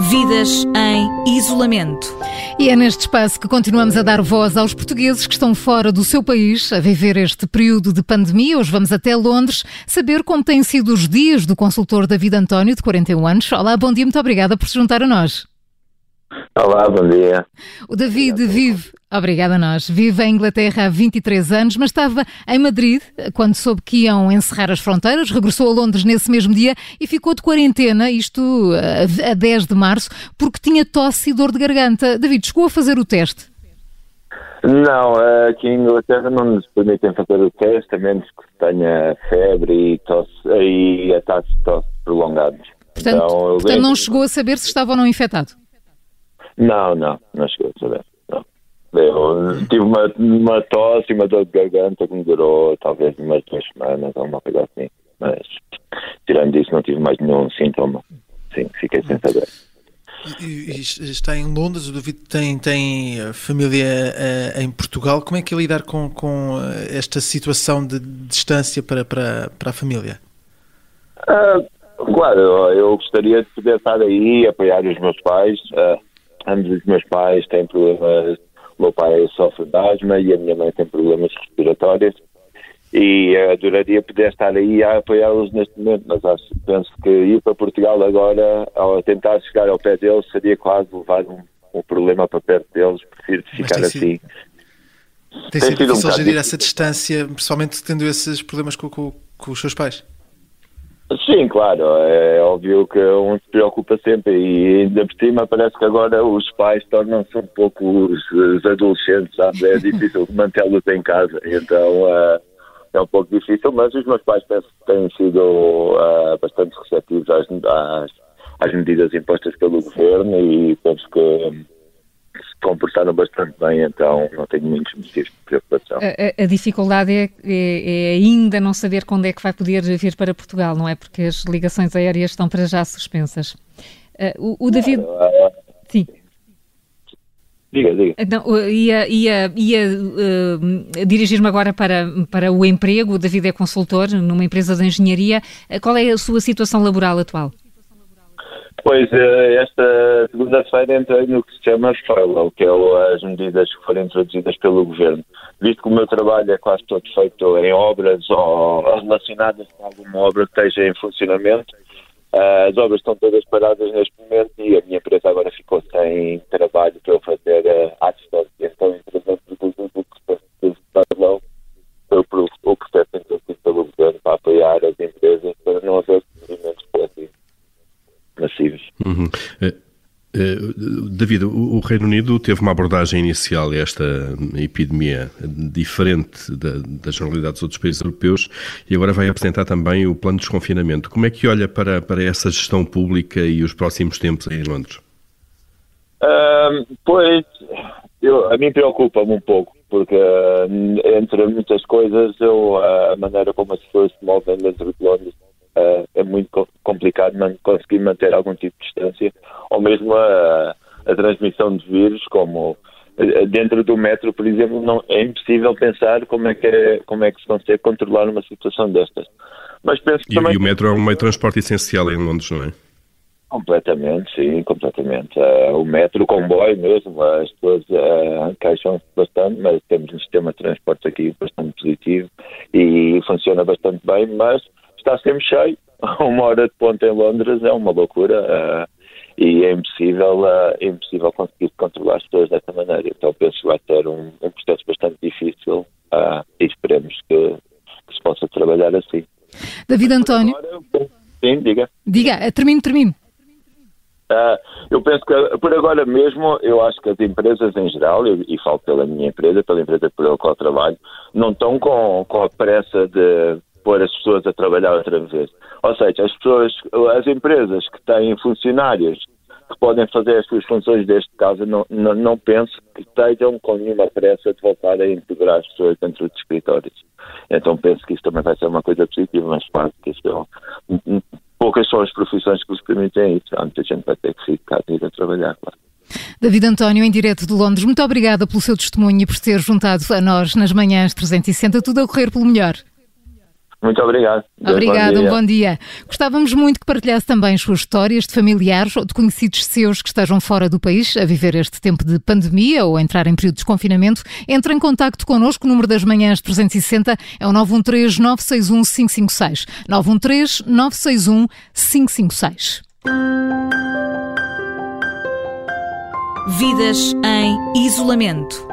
Vidas em isolamento. E é neste espaço que continuamos a dar voz aos portugueses que estão fora do seu país a viver este período de pandemia. Hoje vamos até Londres saber como têm sido os dias do consultor David António, de 41 anos. Olá, bom dia, muito obrigada por se juntar a nós. Olá, bom dia. O David vive, obrigada a nós, vive em Inglaterra há 23 anos, mas estava em Madrid quando soube que iam encerrar as fronteiras, regressou a Londres nesse mesmo dia e ficou de quarentena, isto a 10 de março, porque tinha tosse e dor de garganta. David, chegou a fazer o teste? Não, aqui em Inglaterra não nos permitem fazer o teste, a menos que tenha febre e, tosse, e ataques de tosse prolongados. Portanto, então, portanto não chegou a saber se estava ou não infectado? Não, não, não chegou a saber. Não. Eu tive uma, uma tosse uma dor de garganta que me durou talvez umas duas semanas ou uma coisa assim. Mas, tirando isso, não tive mais nenhum sintoma. Sim, fiquei sem saber. E, e está em Londres, o David tem, tem eh, família uh, em Portugal. Como é que é lidar com, com eh, esta situação de distância para, para, para a família? Uh, claro, eu gostaria de poder estar aí apoiar os meus pais. Uh, ambos os meus pais têm problemas. O meu pai sofre de asma e a minha mãe tem problemas respiratórios. E adoraria poder estar aí a apoiá-los neste momento, mas acho, penso que ir para Portugal agora, ao tentar chegar ao pé deles, seria quase levar um, um problema para perto deles. Prefiro ficar assim. Tem, tem sido difícil um gerir essa distância, principalmente tendo esses problemas com, com, com os seus pais? Sim, claro, é óbvio que um se preocupa sempre e ainda por cima parece que agora os pais tornam-se um pouco os, os adolescentes, sabe? É difícil mantê-los em casa, então uh, é um pouco difícil, mas os meus pais penso que têm sido uh, bastante receptivos às, às, às medidas impostas pelo governo e penso que comportaram bastante bem, então não tenho muitos motivos de preocupação. A, a, a dificuldade é, é, é, ainda não saber quando é que vai poder vir para Portugal, não é? Porque as ligações aéreas estão para já suspensas. Uh, o, o, David. Sim. Diga, diga. Não, ia ia, ia uh, dirigir-me agora para, para o emprego. O David é consultor numa empresa de engenharia. Qual é a sua situação laboral atual? Pois, eh, esta segunda-feira entrei no que se chama furlough, que é as medidas que foram introduzidas pelo Governo. Visto que o meu trabalho é quase todo feito em obras ou relacionadas com alguma obra que esteja em funcionamento, eh, as obras estão todas paradas neste momento e a minha empresa agora ficou sem trabalho para eu fazer eh, a distância. Então, introduzindo o processo de furlough, o processo introduzido pelo Governo para apoiar as empresas para não haver movimentos coletivos. Uhum. Uh, uh, David, o, Reino Unido teve uma abordagem inicial a esta epidemia diferente da, da generalidade dos outros países europeus e agora vai apresentar também o plano de desconfinamento. Como é que olha para, para essa gestão pública e os próximos tempos em Londres? Uh, pois, eu, a mim preocupa-me um pouco, porque entre muitas coisas, eu, a maneira como as pessoas se movem dentro de Londres uh, é muito complicado conseguir manter algum tipo de distância, ou mesmo a, a transmissão de vírus, como dentro do metro, por exemplo, não, é impossível pensar como é, que é, como é que se consegue controlar uma situação destas. Mas penso que e, também... e o metro é um meio de transporte essencial em Londres, não é? Completamente, sim, completamente. Uh, o metro, o comboio mesmo, as pessoas uh, queixam-se bastante, mas temos um sistema de transporte aqui bastante positivo e funciona bastante bem, mas está sempre cheio. Uma hora de ponta em Londres é uma loucura uh, e é impossível, uh, é impossível conseguir controlar as pessoas dessa maneira. Então penso que vai ser um, um processo bastante difícil uh, e esperemos que, que, se possa trabalhar assim. David António. Agora, sim, diga. Diga, termino, termino. Uh, eu penso que, por agora mesmo, eu acho que as empresas em geral, e, e falo pela minha empresa, pela empresa pela qual trabalho, não estão com, com a pressa de pôr as pessoas a trabalhar outra vez. Ou seja, as pessoas, as empresas que têm funcionários que podem fazer as suas funções deste caso, não, não, não penso que estejam com nenhuma pressa de voltar a integrar as pessoas dentro de escritórios. Então penso que isso também vai ser uma coisa positiva, mas claro que isto é, poucas são as profissões que nos permitem isso. Há muita gente vai ter que ficar e ir a trabalhar, claro. David António, em direto de Londres, muito obrigada pelo seu testemunho e por ter juntado a nós nas manhãs 360. Tudo a correr pelo melhor. Muito obrigado. Obrigado, um bom dia. Gostávamos muito que partilhasse também as suas histórias de familiares ou de conhecidos seus que estejam fora do país a viver este tempo de pandemia ou a entrar em período de desconfinamento. Entre em contato connosco, o número das manhãs 360 é o 913 961 556. 913 961 556. Vidas em isolamento.